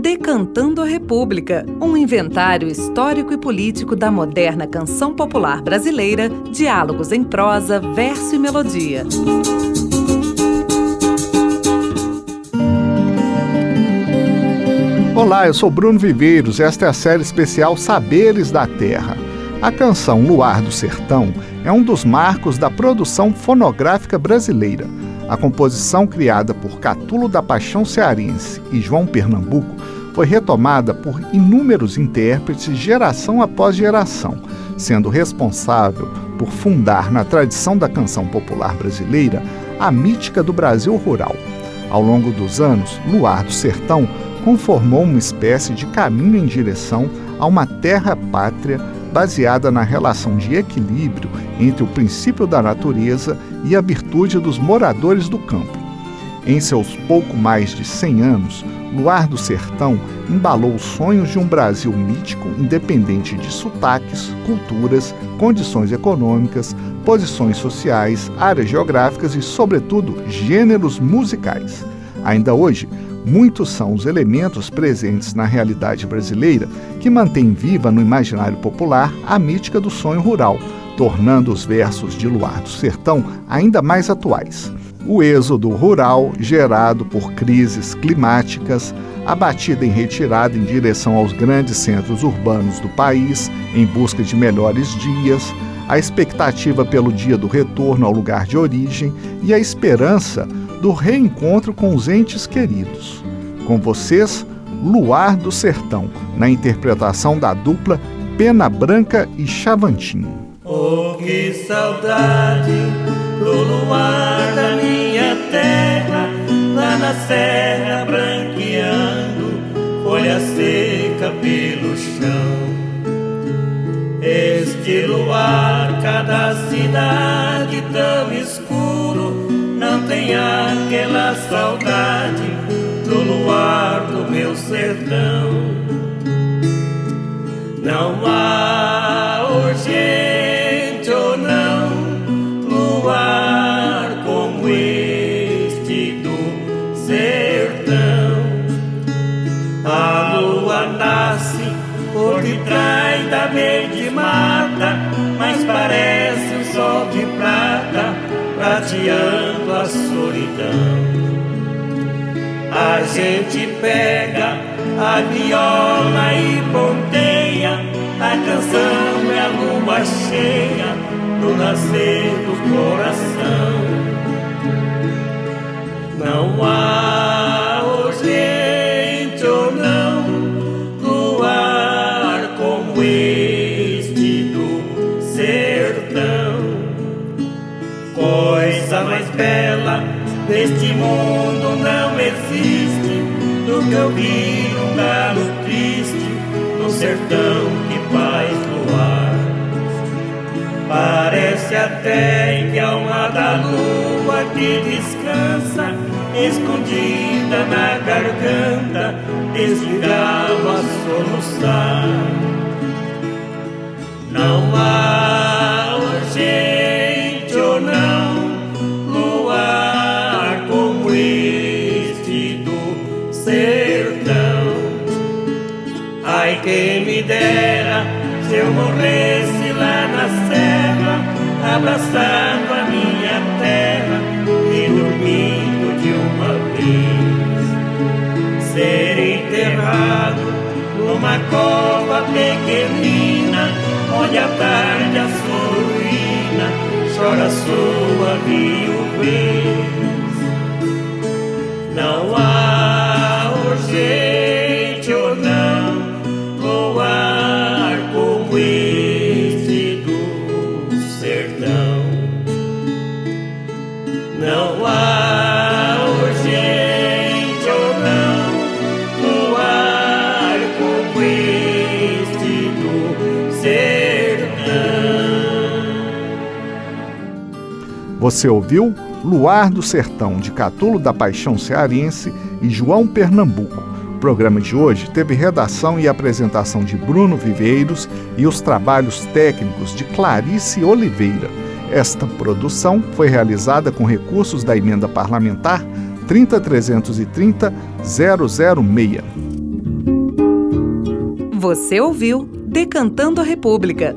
Decantando a República, um inventário histórico e político da moderna canção popular brasileira, diálogos em prosa, verso e melodia. Olá, eu sou Bruno Viveiros. Esta é a série especial Saberes da Terra. A canção Luar do Sertão é um dos marcos da produção fonográfica brasileira. A composição criada por Catulo da Paixão Cearense e João Pernambuco foi retomada por inúmeros intérpretes geração após geração, sendo responsável por fundar na tradição da canção popular brasileira a mítica do Brasil rural. Ao longo dos anos, Luar do Sertão conformou uma espécie de caminho em direção a uma terra-pátria baseada na relação de equilíbrio entre o princípio da natureza e a virtude dos moradores do campo. Em seus pouco mais de 100 anos, Luar do Sertão embalou os sonhos de um Brasil mítico, independente de sotaques, culturas, condições econômicas, posições sociais, áreas geográficas e, sobretudo, gêneros musicais. Ainda hoje, muitos são os elementos presentes na realidade brasileira que mantêm viva no imaginário popular a mítica do sonho rural, tornando os versos de Luar do Sertão ainda mais atuais. O êxodo rural, gerado por crises climáticas, a batida em retirada em direção aos grandes centros urbanos do país em busca de melhores dias, a expectativa pelo dia do retorno ao lugar de origem e a esperança do reencontro com os entes queridos. Com vocês, Luar do Sertão, na interpretação da dupla Pena Branca e Chavantinho. Oh, que saudade do luar da minha terra, lá na serra branqueando, folha seca pelo chão. Este luar, cada cidade tão escuro, não tem aquela saudade do luar do meu sertão. Não há urgente ou não luar como este do sertão. A lua nasce por detrás da verde mata, mas parece um sol de prata prateando a solidão. A gente pega a viola e ponteia, a canção é a lua cheia no nascer do coração. Não há neste mundo não existe do que ouvir um galo triste no sertão que faz luar. Parece até que a alma da lua que descansa, escondida na garganta, desligava a soluçar. Não há Ai, quem me dera se eu morresse lá na serra, abraçando a minha terra e dormindo de uma vez. Ser enterrado numa cova pequenina, onde a tarde a Você ouviu Luar do Sertão, de Catulo da Paixão Cearense e João Pernambuco. O programa de hoje teve redação e apresentação de Bruno Viveiros e os trabalhos técnicos de Clarice Oliveira. Esta produção foi realizada com recursos da emenda parlamentar 30 330 006. Você ouviu Decantando a República,